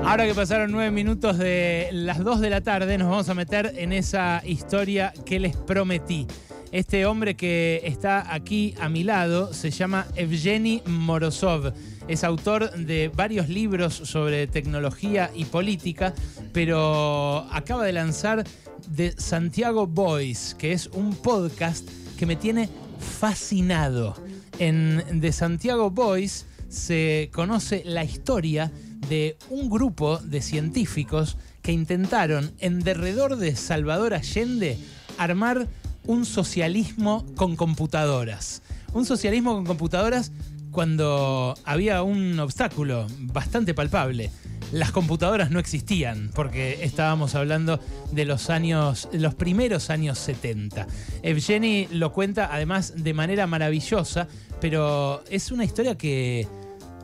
Ahora que pasaron nueve minutos de las dos de la tarde, nos vamos a meter en esa historia que les prometí. Este hombre que está aquí a mi lado se llama Evgeny Morozov. Es autor de varios libros sobre tecnología y política, pero acaba de lanzar The Santiago Boys, que es un podcast que me tiene fascinado. En The Santiago Boys se conoce la historia de un grupo de científicos que intentaron en derredor de Salvador Allende armar un socialismo con computadoras. Un socialismo con computadoras cuando había un obstáculo bastante palpable. Las computadoras no existían porque estábamos hablando de los años, los primeros años 70. Evgeny lo cuenta además de manera maravillosa, pero es una historia que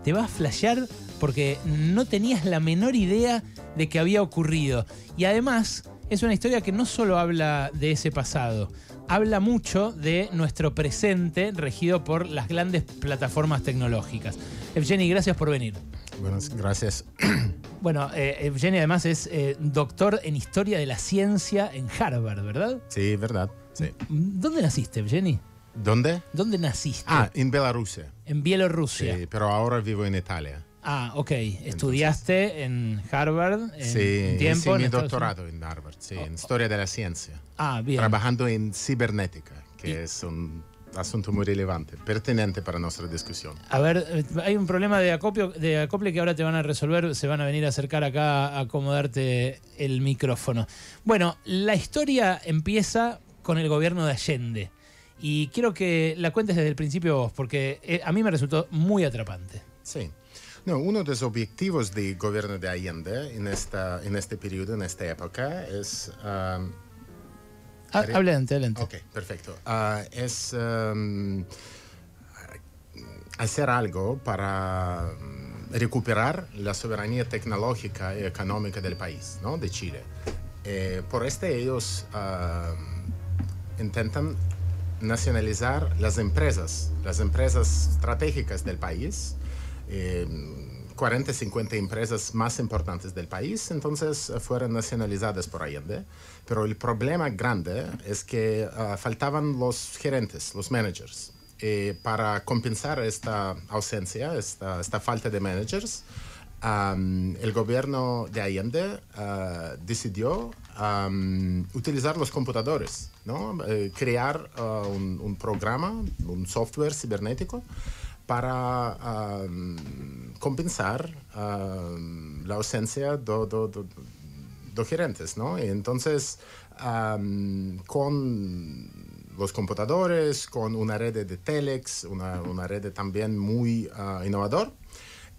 te va a flashear porque no tenías la menor idea de que había ocurrido. Y además es una historia que no solo habla de ese pasado, habla mucho de nuestro presente regido por las grandes plataformas tecnológicas. Evgeny, gracias por venir. Buenas, gracias. Bueno, eh, Evgeny además es eh, doctor en historia de la ciencia en Harvard, ¿verdad? Sí, verdad. Sí. ¿Dónde naciste, Evgeny? ¿Dónde? ¿Dónde naciste? Ah, en Bielorrusia. En Bielorrusia. Sí, pero ahora vivo en Italia. Ah, ok. Estudiaste en Harvard en sí, tiempo. hice mi doctorado en Harvard, sí, en historia de la ciencia. Ah, bien. Trabajando en cibernética, que Y- es un asunto muy relevante, pertinente para nuestra discusión. A ver, eh, hay un problema de acopio, de acople que ahora te van a resolver. Se van a venir a acercar acá a acomodarte el micrófono. Bueno, la historia empieza con el gobierno de Allende. Y quiero que la cuentes desde el principio vos, porque eh, a mí me resultó muy atrapante. Sí. No, uno de los objetivos del gobierno de Allende en, esta, en este periodo, en esta época, es... um, Ah, adelante, adelante. Ok, perfecto. Ah, es um, hacer algo para mm, recuperar la soberanía tecnológica y económica del país, ¿no? de Chile. Eh, por este ellos ah, intentan nacionalizar las empresas, las empresas estratégicas del país. Eh, 40, 50 empresas más importantes del país, entonces eh, fueron nacionalizadas por Allende. Pero el problema grande es que ah, faltaban los gerentes, los managers. Eh, para compensar esta ausencia, esta, esta falta de managers, am, el gobierno de Allende ah, decidió am, utilizar los computadores, ¿no? Eh, crear ah, un, un programa, un software cibernético para am, compensar am, la ausencia de de gerentes, ¿no? Y entonces, am, con los computadores, con una red de telex, una, red también muy ah, innovador,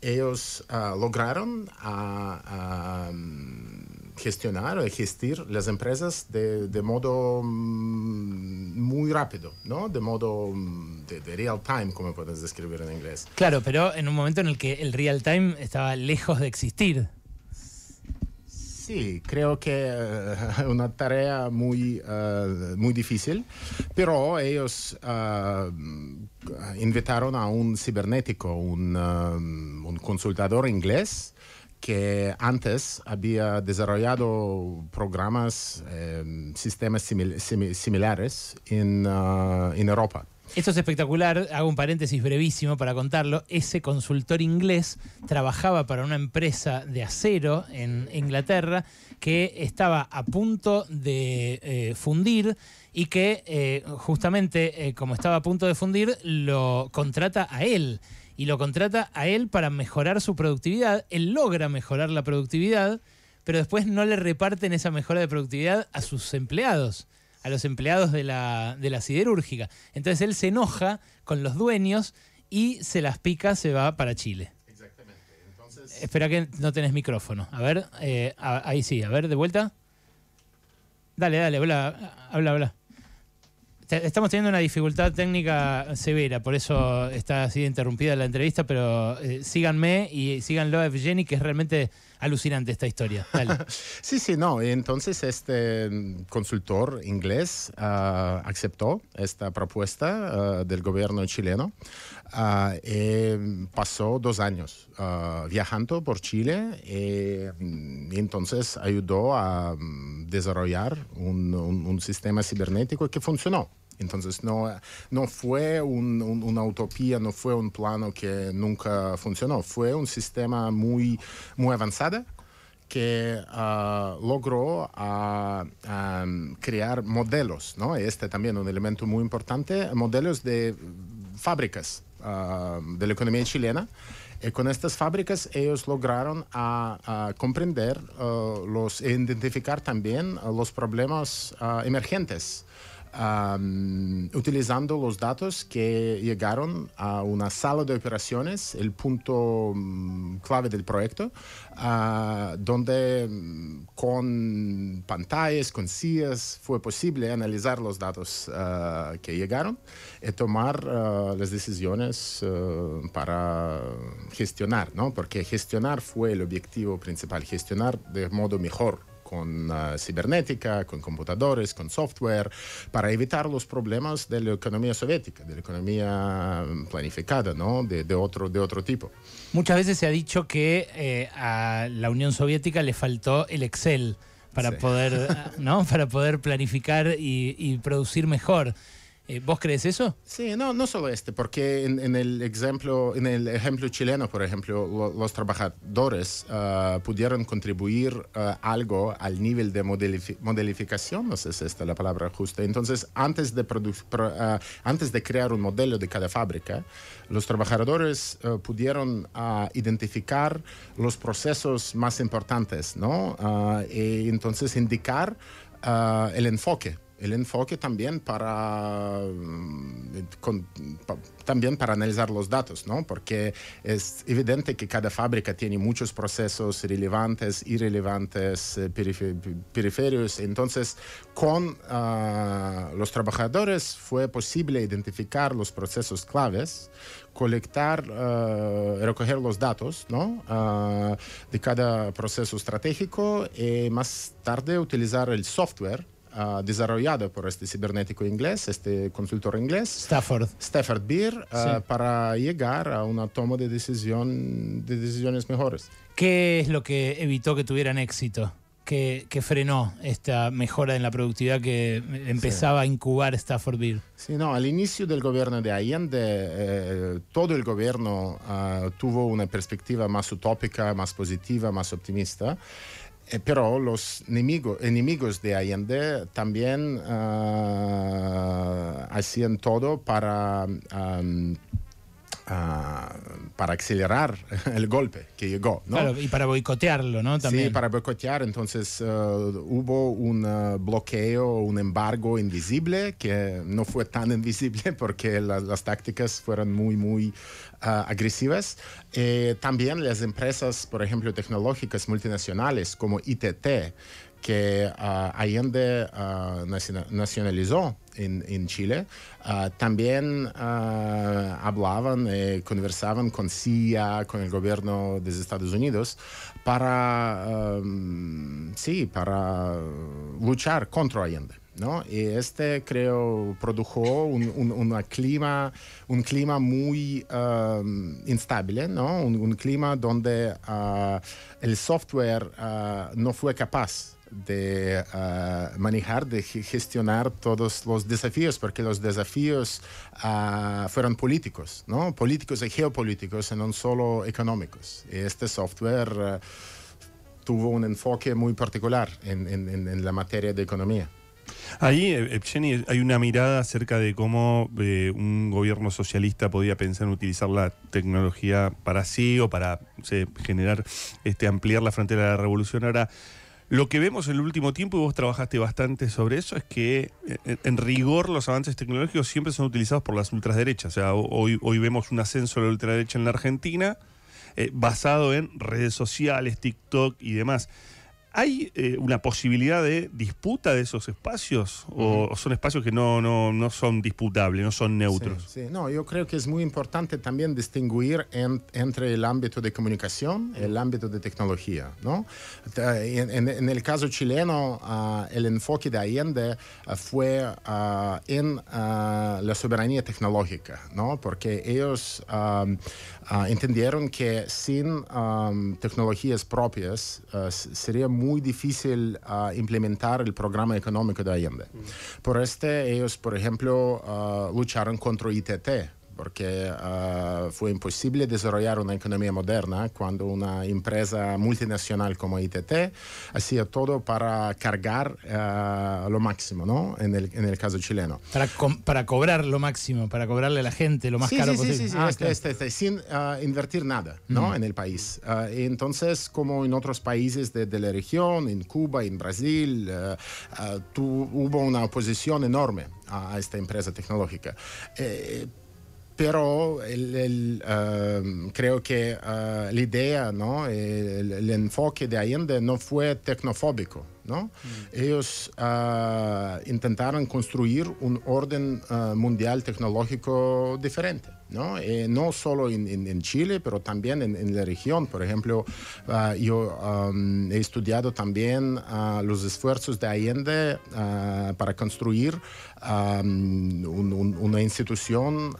ellos ah, lograron am, gestionar o gestir las empresas de, de modo mm, muy rápido, ¿no? De modo mm, de, de real time, como puedes describir en inglés. Claro, pero en un momento en el que el real time estaba lejos de existir. Sí, creo que eh, una tarea muy, eh, muy difícil, pero ellos eh, invitaron a un cibernético, un, um, un consultador inglés que antes había desarrollado programas, eh, sistemas simil- simi- similares en, ah, en Europa. Esto es espectacular, hago un paréntesis brevísimo para contarlo. Ese consultor inglés trabajaba para una empresa de acero en Inglaterra que estaba a punto de eh, fundir y que eh, justamente eh, como estaba a punto de fundir lo contrata a él y lo contrata a él para mejorar su productividad. Él logra mejorar la productividad, pero después no le reparten esa mejora de productividad a sus empleados a los empleados de la, de la siderúrgica. Entonces él se enoja con los dueños y se las pica, se va para Chile. Exactamente. Entonces, Espera que no tenés micrófono. A ver, eh, a- ahí sí, a ver, de vuelta. Dale, dale, habla, habla, habla. Estamos teniendo una dificultad técnica severa, por eso está así interrumpida la entrevista, pero eh, síganme y síganlo a Evgeny, que es realmente alucinante esta historia. sí, sí, no. Entonces este consultor inglés ah, aceptó esta propuesta ah, del gobierno chileno. Uh, pasó dos años viajando por Chile y entonces ayudó a mm, desarrollar un, un sistema cibernético que funcionó. Entonces no, no fue una utopía, no fue un plano que nunca funcionó, fue un sistema muy, muy avanzado que uh, logró um, crear modelos, ¿no? Este también un elemento muy importante, modelos de fábricas uh, de la economía chilena. Y con estas fábricas ellos lograron comprender los, identificar también los problemas emergentes utilizando los datos que llegaron a una sala de operaciones, el punto mm, clave del proyecto, ah, donde mm, con pantallas, con sillas, fue posible analizar los datos ah, que llegaron y tomar ah, las decisiones para gestionar, ¿no? porque gestionar fue el objetivo principal, gestionar de modo mejor con uh, cibernética, con computadores, con software, para evitar los problemas de la economía soviética, de la economía planificada, ¿no? de, de otro, de otro tipo. Muchas veces se ha dicho que eh, a la Unión Soviética le faltó el Excel para, poder, ¿no? para poder planificar y, y producir mejor. Eh, ¿Vos crees eso? Sí, no, no solo este, porque en, el, ejemplo, en el ejemplo chileno, por ejemplo, los trabajadores uh, pudieron contribuir uh, algo al nivel de modelificación, no sé si esta es la palabra justa. Entonces, antes de, uh, antes de crear un modelo de cada fábrica, los trabajadores pudieron identificar los procesos más importantes, ¿no? y entonces indicar el enfoque el enfoque también para, mm, también para analizar los datos, ¿no? Porque es evidente que cada fábrica tiene muchos procesos relevantes, irrelevantes, eh, periféricos. Entonces, con ah, los trabajadores fue posible identificar los procesos claves, colectar, uh, recoger los datos ¿no? Ah, de cada proceso estratégico y más tarde utilizar el software uh, desarrollado por este cibernético inglés, este consultor inglés. Stafford. Stafford Beer, uh, para llegar a una toma de, decisión, de decisiones mejores. ¿Qué es lo que evitó que tuvieran éxito? Que, que, frenó esta mejora en la productividad que empezaba a incubar Stafford Beer? Sí, no, al inicio del gobierno de Allende, eh, todo el gobierno uh, tuvo una perspectiva más utópica, más positiva, más optimista. Eh, pero los enemigos de Allende también ah, hacían todo para para acelerar el golpe que llegó. ¿no? Claro, y para boicotearlo, ¿no? También. Sí, para boicotear. Entonces uh, hubo un uh, bloqueo, un embargo invisible, que no fue tan invisible porque las tácticas fueron muy, muy uh, agresivas. Eh, también las empresas, por ejemplo, tecnológicas multinacionales como ITT, que Allende nacionalizó en, Chile, ah, también ah, hablaban, eh, conversaban con CIA, con el gobierno de Estados Unidos, para, sí, para luchar contra Allende. ¿No? Este creo produjo un, clima, un clima muy instable, ¿no? Un, clima donde ah, el software no fue capaz de ah, manejar, de gestionar todos los desafíos, porque los desafíos uh, fueron políticos, ¿no? Políticos y geopolíticos, y no solo económicos. Este software tuvo un enfoque muy particular en, la materia de economía. Ahí, Evgeny, eh, hay una mirada acerca de cómo eh, un gobierno socialista podía pensar en utilizar la tecnología para sí o para generar, este, ampliar la frontera de la revolución. Ahora, lo que vemos en el último tiempo, y vos trabajaste bastante sobre eso, es que eh, en rigor los avances tecnológicos siempre son utilizados por las ultraderechas. O sea, hoy, hoy vemos un ascenso de la ultraderecha en la Argentina eh, basado en redes sociales, TikTok y demás. ¿Hay eh, una posibilidad de disputa de esos espacios? ¿O, o son espacios que no, no, no son disputables, no son neutros? Sí, sí. No, yo creo que es muy importante también distinguir en- entre el ámbito de comunicación y el ámbito de tecnología. ¿no? En, en- en el caso chileno, ah, el enfoque de Allende ah, fue ah, en la soberanía tecnológica, ¿no? porque ellos entendieron que sin ah, tecnologías propias ah, sería muy difícil ah, implementar el programa económico de Allende. Por este, ellos, por ejemplo, ah, lucharon contra ITT porque ah, fue imposible desarrollar una economía moderna cuando una empresa multinacional como ITT hacía todo para cargar ah, lo máximo, ¿no? En el, en el caso chileno. Para, para cobrar lo máximo, para cobrarle a la gente lo más sí, caro sí, sí, posible. sí, sí, Ah, este- claro. este- este, sin ah, invertir nada ¿no? en el país. Entonces, como en otros países de, de la región, en Cuba, en Brasil, tu- hubo una oposición enorme a esta empresa tecnológica. Eh, pero el- el, ah, creo que ah, la idea, ¿no? el, el enfoque de Allende no fue tecnofóbico. ¿No? Ellos ah, intentaron construir un orden ah, mundial tecnológico diferente. ¿no? Eh, no solo en, en- en Chile, pero también en, en la región. Por ejemplo, ah, yo am, he estudiado también ah, los esfuerzos de Allende ah, para construir am, un- un- una institución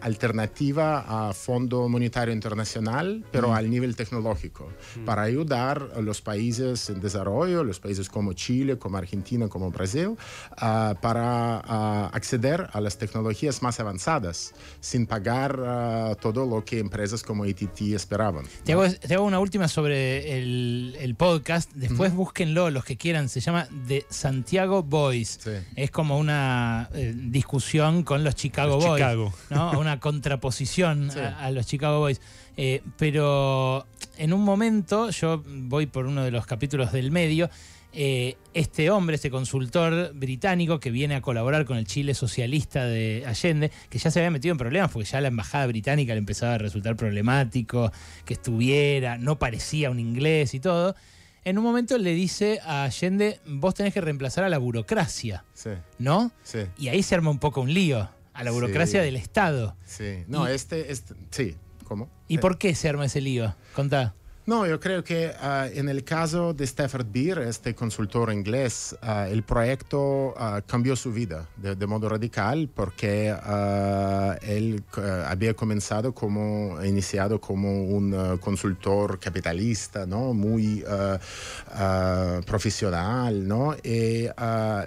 alternativa a Fondo Monetario Internacional, pero al nivel tecnológico, para ayudar a los países en desarrollo, los países como Chile, como Argentina, como Brasil, ah, para ah, acceder a las tecnologías más avanzadas sin pagar ah, todo lo que empresas como ITT esperaban. Te hago, te hago una última sobre el, el podcast. Después búsquenlo, los que quieran. Se llama The Santiago Boys. Sí. Es como una eh, discusión con los Chicago Los Boys. Chicago. ¿no? Una contraposición Sí. a, a los Chicago Boys. Eh, pero en un momento, yo voy por uno de los capítulos del medio. eh, este hombre, este consultor británico que viene a colaborar con el Chile socialista de Allende, que ya se había metido en problemas porque ya la embajada británica le empezaba a resultar problemático, que estuviera, no parecía un inglés y todo. En un momento le dice a Allende, vos tenés que reemplazar a la burocracia, Sí, ¿no? sí. Y ahí se arma un poco un lío, a la burocracia Sí. del Estado. Sí, no, Y- este, este, sí, ¿cómo? ¿Y por qué se arma ese lío? Contá. No, yo creo que ah, en el caso de Stafford Beer, este consultor inglés, ah, el proyecto ah, cambió su vida de, modo radical porque él había comenzado como, iniciado como un consultor capitalista, ¿no? Muy profesional, ¿no? Y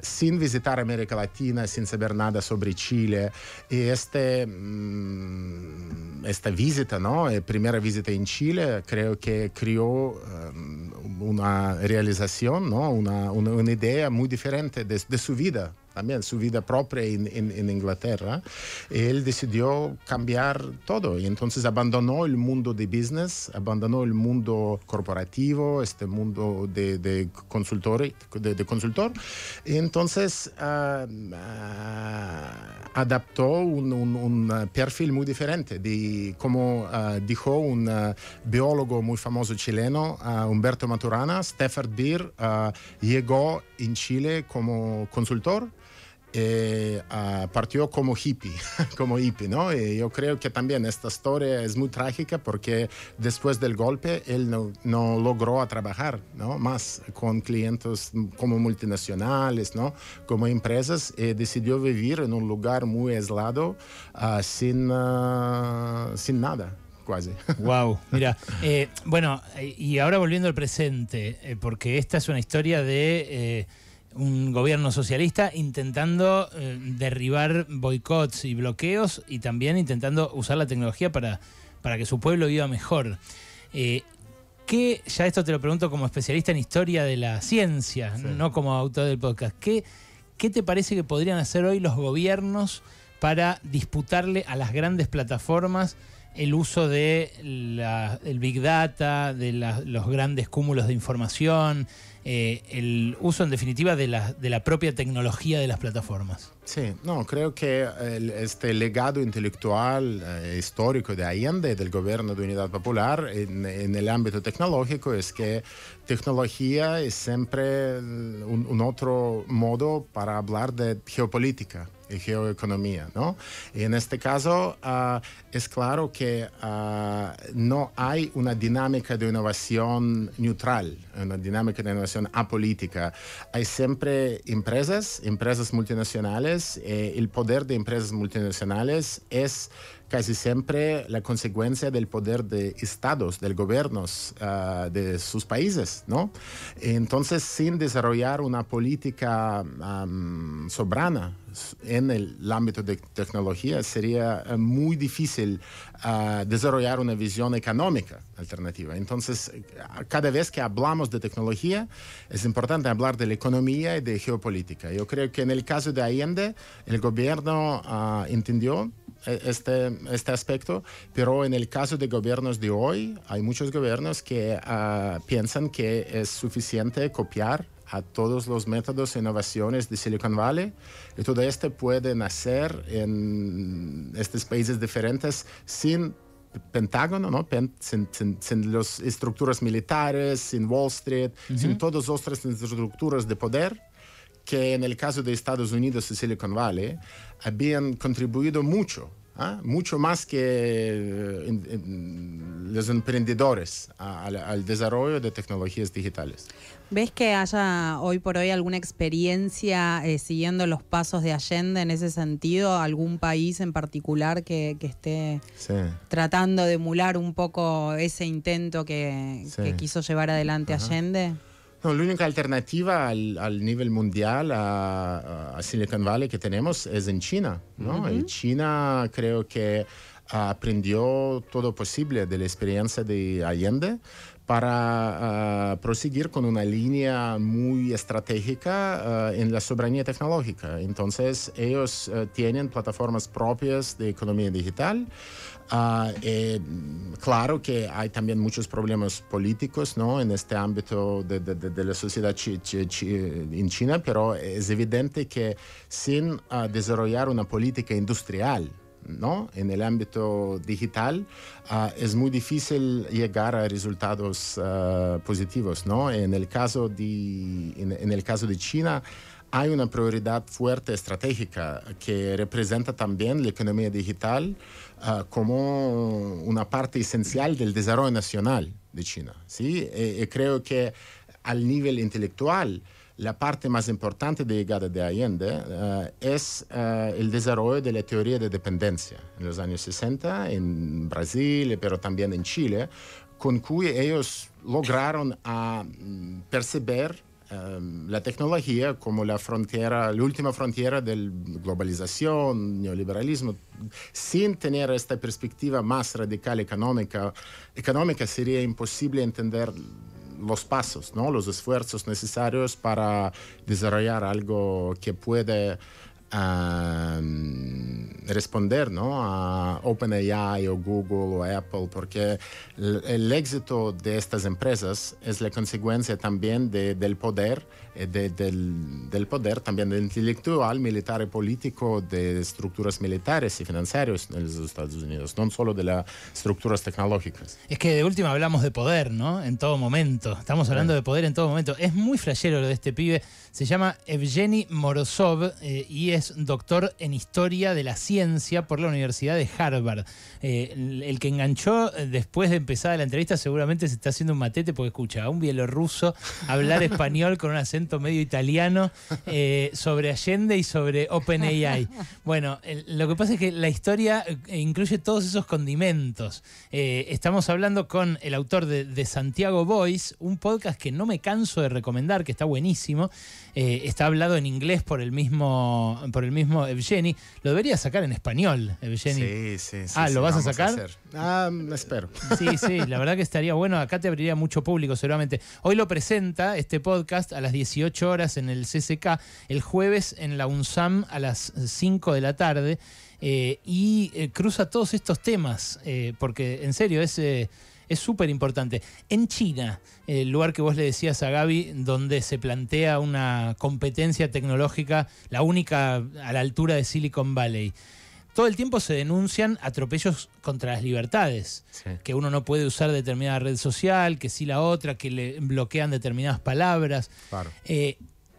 sin visitar América Latina, sin saber nada sobre Chile. Y este, mm, esta visita, ¿no? Eh, primera visita en Chile, creo que creó um, una realización, ¿no? Una, una, una idea muy diferente de, de su vida, también su vida propia en, en- en Inglaterra. Él decidió cambiar todo y entonces abandonó el mundo de business, abandonó el mundo corporativo, este mundo de, de consultor, de, de consultor. Y entonces ah, ah, adaptó un, un- un, perfil muy diferente. De, como ah, dijo un biólogo muy famoso chileno, Humberto Maturana, Stafford Beer llegó en Chile como consultor eh, ah, partió como hippie, como hippie, ¿no? Y yo creo que también esta historia es muy trágica porque después del golpe él no, no logró trabajar, ¿no? Más con clientes como multinacionales, ¿no? Como empresas y decidió vivir en un lugar muy aislado, ah, sin, ah, sin nada, casi. Wow, mira, eh, bueno, eh, y ahora volviendo al presente, eh, porque esta es una historia de eh, un gobierno socialista intentando eh, derribar boicots y bloqueos y también intentando usar la tecnología para, para que su pueblo viva mejor. Eh, ¿Qué, ya esto te lo pregunto como especialista en historia de la ciencia, Sí. no como autor del podcast, ¿qué, ¿qué te parece que podrían hacer hoy los gobiernos para disputarle a las grandes plataformas el uso de el Big Data, de los grandes cúmulos de información, eh, el uso en definitiva de la, de la propia tecnología de las plataformas. Sí, no, creo que este legado intelectual eh, histórico de Allende, del gobierno de Unidad Popular, en, el ámbito tecnológico, es que tecnología es siempre un otro modo para hablar de geopolítica geoeconomía. ¿no? Y en este caso uh, es claro que uh, no hay una dinámica de innovación neutral, una dinámica de innovación apolítica. Hay siempre empresas, empresas multinacionales. Eh, el poder de empresas multinacionales es casi siempre la consecuencia del poder de estados, del gobiernos uh, de sus países, ¿no? Entonces, sin desarrollar una política um, soberana en el ámbito de tecnología, sería uh, muy difícil uh, desarrollar una visión económica alternativa. Entonces, cada vez que hablamos de tecnología, es importante hablar de la economía y de geopolítica. Yo creo que en el caso de Allende, el gobierno entendió e, este, este aspecto, pero en el caso de gobiernos de hoy, hay muchos gobiernos que uh, piensan que es suficiente copiar a todos los métodos e innovaciones de Silicon Valley y todo esto puede nacer en estos países diferentes sin Pentágono, ¿no? Sin, sin, sin, las estructuras militares, sin Wall Street, uh -huh. sin todas otras estructuras de poder que en el caso de Estados Unidos y Silicon Valley habían contribuido mucho ¿Ah? mucho más que eh, los emprendedores al, desarrollo de tecnologías digitales. ¿Ves que haya hoy por hoy alguna experiencia eh, siguiendo los pasos de Allende en ese sentido? ¿Algún país en particular que, esté tratando de emular un poco ese intento que, quiso llevar adelante Allende? No, la única alternativa al, nivel mundial a, Silicon Valley que tenemos es en China. ¿no? Y China creo que aprendió todo posible de la experiencia de Allende para proseguir con una línea muy estratégica en la soberanía tecnológica. Entonces, ellos tienen plataformas propias de economía digital. Eh, claro que hay también muchos problemas políticos ¿no? en este ámbito de, la sociedad en China, pero es evidente que sin desarrollar una política industrial ¿no? en el ámbito digital, uh, es muy difícil llegar a resultados positivos. ¿no? En, el caso de, en, en el caso de China, hay una prioridad fuerte estratégica que representa también la economía digital uh, como una parte esencial del desarrollo nacional de China. ¿sí? Y, y creo que al nivel intelectual, la parte más importante de llegada de Allende uh, es uh, el desarrollo de la teoría de dependencia en los años 60 en Brasil, pero también en Chile, con cuyo ellos lograron a, mm, perceber Em, la tecnología como la frontera, la última frontera de globalización, neoliberalismo, sin tener esta perspectiva más radical económica, económica sería imposible entender los pasos, ¿no? los esfuerzos necesarios para desarrollar algo que puede responder ¿no? a OpenAI o Google o Apple, porque el, éxito de estas empresas es la consecuencia también de, del poder, eh, de, del, del, poder también intelectual, militar y político de estructuras militares y financieras en los Estados Unidos, no solo de las estructuras tecnológicas. Es que de última hablamos de poder, ¿no? En todo momento. Estamos hablando de poder en todo momento. Es muy flashero lo de este pibe. Se llama Evgeny Morozov eh, y es doctor en historia de la ciencia por la Universidad de Harvard. Eh, el, que enganchó eh, después de empezar la entrevista seguramente se está haciendo un matete porque escucha a un bielorruso hablar español con un acento medio italiano sobre Allende y sobre OpenAI. Bueno, lo que pasa es que la historia incluye todos esos condimentos. estamos hablando con el autor de, Santiago Voice, un podcast que no me canso de recomendar, que está buenísimo. está hablado en inglés por el mismo, por el mismo Evgeny, lo debería sacar sacar en español, Evgeny. Sí, sí, sí. Ah, ¿lo vas a sacar? hacer. Ah, espero. Sí, sí, la verdad que estaría bueno. Acá te abriría mucho público, seguramente. Hoy lo presenta este podcast a las 18 horas en el CCK, el jueves en la UNSAM a las 5 de la tarde. eh, y eh, cruza todos estos temas, eh, porque en serio es eh, es súper importante. En China, el lugar que vos le decías a Gaby, donde se plantea una competencia tecnológica, la única a la altura de Silicon Valley, todo el tiempo se denuncian atropellos contra las libertades. Sí. Que uno no puede usar determinada red social, que sí la otra, que le bloquean determinadas palabras. Claro. Eh,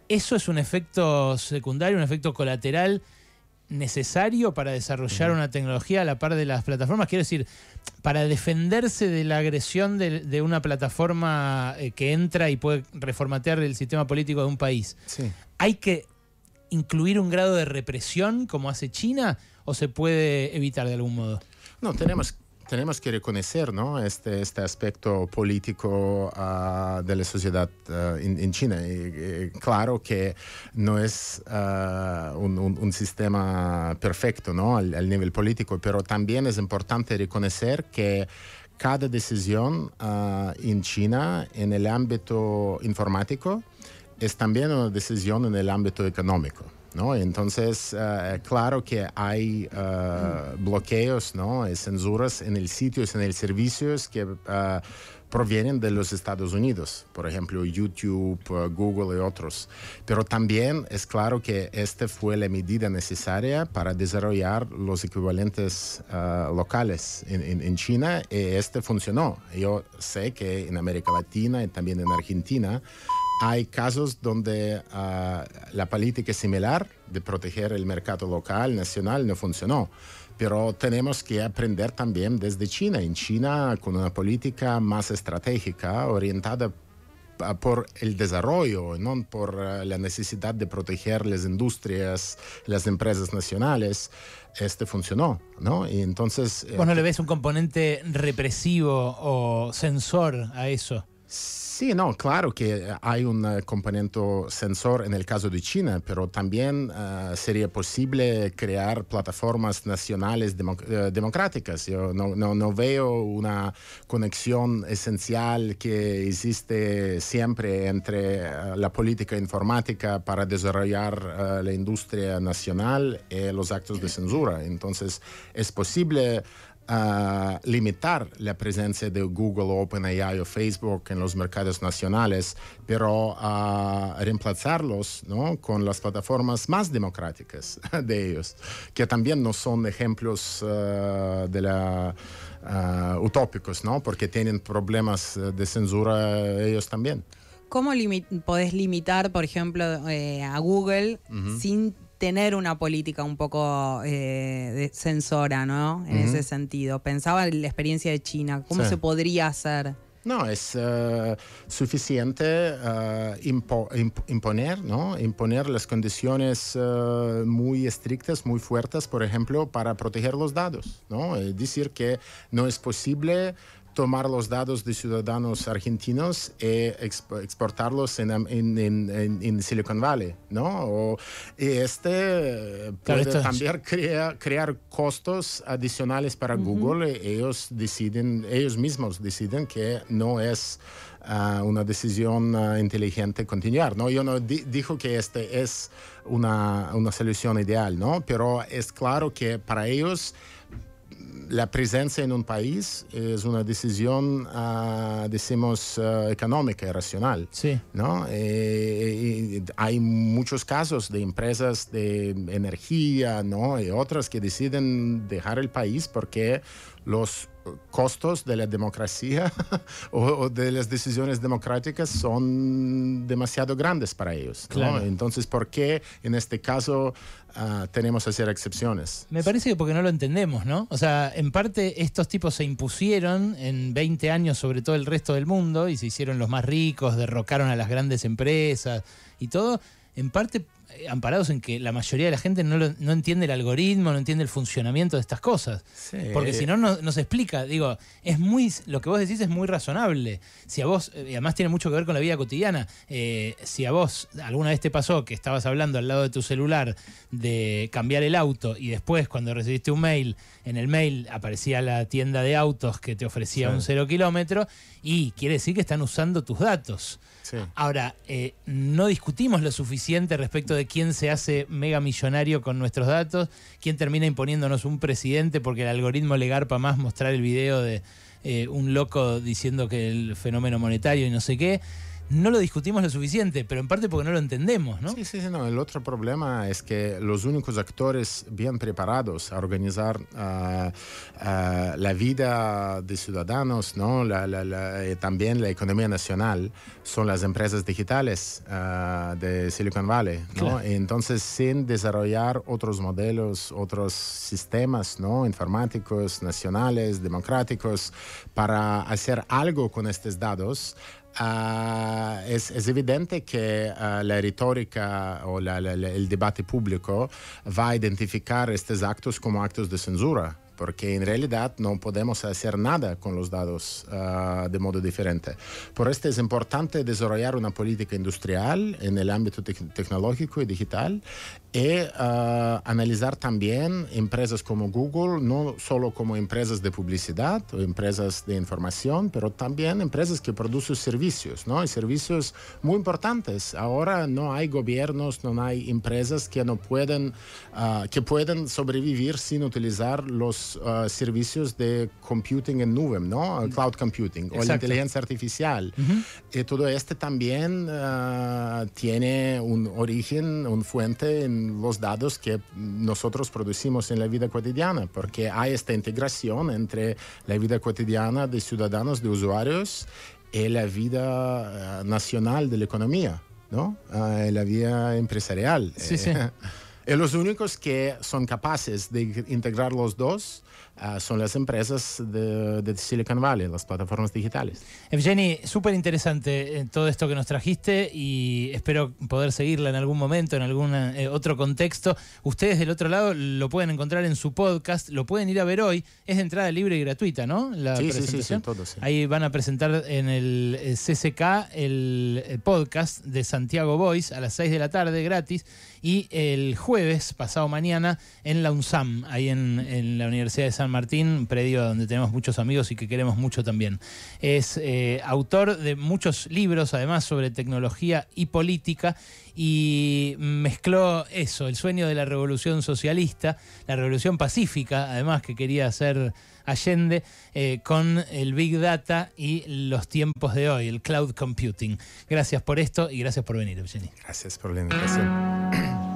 ¿Eso es un efecto secundario, un efecto colateral necesario para desarrollar una tecnología a la par de las plataformas? Quiero decir, para defenderse de la agresión de, de una plataforma eh, que entra y puede reformatear el sistema político de un país, Sí. ¿hay que incluir un grado de represión como hace China o se puede evitar de algún modo? No, tenemos, tenemos que reconocer ¿no? este, este aspecto político ah, de la sociedad ah, en, China. Y claro que no es ah, un, sistema perfecto ¿no? al, nivel político, pero también es importante reconocer que cada decisión ah, en China en el ámbito informático es también una decisión en el ámbito económico. ¿No? Entonces, eh, claro que hay eh, bloqueos ¿no? y censuras en el sitios, en el servicios que eh, provienen de los Estados Unidos, por ejemplo, YouTube, Google y otros. Pero también es claro que esta fue la medida necesaria para desarrollar los equivalentes locales en, en- en China y este funcionó. Yo sé que en América Latina y también en Argentina hay casos donde ah, la política similar de proteger el mercado local, nacional, no funcionó. Pero tenemos que aprender también desde China. En China, con una política más estratégica, orientada ah, por el desarrollo, no por ah, la necesidad de proteger las industrias, las empresas nacionales, este funcionó, ¿no? Y entonces... eh, ¿Vos no le ves un componente represivo o censor a eso? Sí, no, claro que hay un eh, componente sensor en el caso de China, pero también eh, sería posible crear plataformas nacionales demo- eh, democráticas. Yo no, no- no veo una conexión esencial que existe siempre entre eh, la política informática para desarrollar eh, la industria nacional y los actos de censura. Entonces, es posible a limitar la presencia de Google, OpenAI o Facebook en los mercados nacionales, pero a reemplazarlos ¿no? con las plataformas más democráticas de ellos, que también no son ejemplos eh, de la eh, utópicos, ¿no? porque tienen problemas eh, de censura ellos también. ¿Cómo limi- podés limitar, por ejemplo, eh, a Google sin tener una política un poco eh, censora, ¿no? En ese sentido. Pensaba en la experiencia de China. ¿Cómo Sí. se podría hacer? No, es eh, suficiente eh, impo- imp- imponer, ¿no? Imponer las condiciones eh, muy estrictas, muy fuertes, por ejemplo, para proteger los datos, ¿no? Es decir, que no es posible tomar los datos de ciudadanos argentinos e exp- exportarlos en, en, en- en- Silicon Valley, ¿no? O, y este eh, Claro, puede es- también crea- crear costos adicionales para Google y ellos deciden, ellos mismos deciden que no es ah, una decisión ah, inteligente continuar, ¿no? Yo no di- dijo que este es una, una solución ideal, ¿no? Pero es claro que para ellos la presencia en un país es una decisión, ah, decimos, ah, económica y racional. Sí. ¿no? Eh, hay muchos casos de empresas de energía ¿no? y otras que deciden dejar el país porque los costos de la democracia o, o de las decisiones democráticas son demasiado grandes para ellos. ¿no? Claro. Entonces, ¿por qué en este caso ah, tenemos que hacer excepciones? Me parece que porque no lo entendemos, ¿no? O sea, en parte estos tipos se impusieron en 20 años sobre todo el resto del mundo y se hicieron los más ricos, derrocaron a las grandes empresas y todo. En parte amparados en que la mayoría de la gente no, no entiende el algoritmo, no entiende el funcionamiento de estas cosas. Porque si no, no, se explica. Digo, es muy, lo que vos decís es muy razonable. Si a vos, y además tiene mucho que ver con la vida cotidiana, eh, si a vos alguna vez te pasó que estabas hablando al lado de tu celular de cambiar el auto y después cuando recibiste un mail, en el mail aparecía la tienda de autos que te ofrecía un cero kilómetro y quiere decir que están usando tus datos. Ahora, eh, no discutimos lo suficiente respecto de quién se hace mega millonario con nuestros datos, quién termina imponiéndonos un presidente porque el algoritmo le garpa más mostrar el video de eh, un loco diciendo que el fenómeno monetario y no sé qué no lo discutimos lo suficiente, pero en parte porque no lo entendemos, ¿no? Sí, sí, sí, no. El otro problema es que los únicos actores bien preparados a organizar ah, ah, la vida de ciudadanos, ¿no? La, eh, también la economía nacional, son las empresas digitales ah, de Silicon Valley, ¿no? Entonces, sin desarrollar otros modelos, otros sistemas, ¿no? Informáticos, nacionales, democráticos, para hacer algo con estos datos, Uh, es, es, evidente que uh, la retórica o la, la, el debate público va a identificar estos actos como actos de censura porque en realidad no podemos hacer nada con los datos uh, de modo diferente. Por esto es importante desarrollar una política industrial en el ámbito te tecnológico y digital y uh, analizar también empresas como Google, no solo como empresas de publicidad o empresas de información, pero también empresas que producen servicios, ¿no? Y servicios muy importantes. Ahora no hay gobiernos, no hay empresas que no pueden, uh, que pueden sobrevivir sin utilizar los uh, servicios de computing en nube, ¿no? Cloud computing o la inteligencia artificial. Y todo esto también tiene un origen, un fuente en los datos que nosotros producimos en la vida cotidiana, porque hay esta integración entre la vida cotidiana de ciudadanos, de usuarios, y la vida eh, nacional de la economía, ¿no? Eh, la vida empresarial. Sí, sí. y los únicos que son capaces de integrar los dos Ah, son las empresas de, Silicon Valley, las plataformas digitales. Evgeny, súper interesante eh, todo esto que nos trajiste y espero poder seguirla en algún momento, en algún eh, otro contexto. Ustedes del otro lado lo pueden encontrar en su podcast, lo pueden ir a ver hoy. Es de entrada libre y gratuita, ¿no? La sí, sí, sí, todo, Ahí van a presentar en el eh, CCK el, podcast de Santiago Boys a las 6 de la tarde, gratis. Y el jueves, pasado mañana, en la UNSAM, ahí en, en la Universidad de San Martín, predio donde tenemos muchos amigos y que queremos mucho también. Es eh, autor de muchos libros, además, sobre tecnología y política, y mezcló eso, el sueño de la revolución socialista, la revolución pacífica, además, que quería hacer Allende, eh, con el Big Data y los tiempos de hoy, el cloud computing. Gracias por esto y gracias por venir, Eugenie. Gracias por la invitación.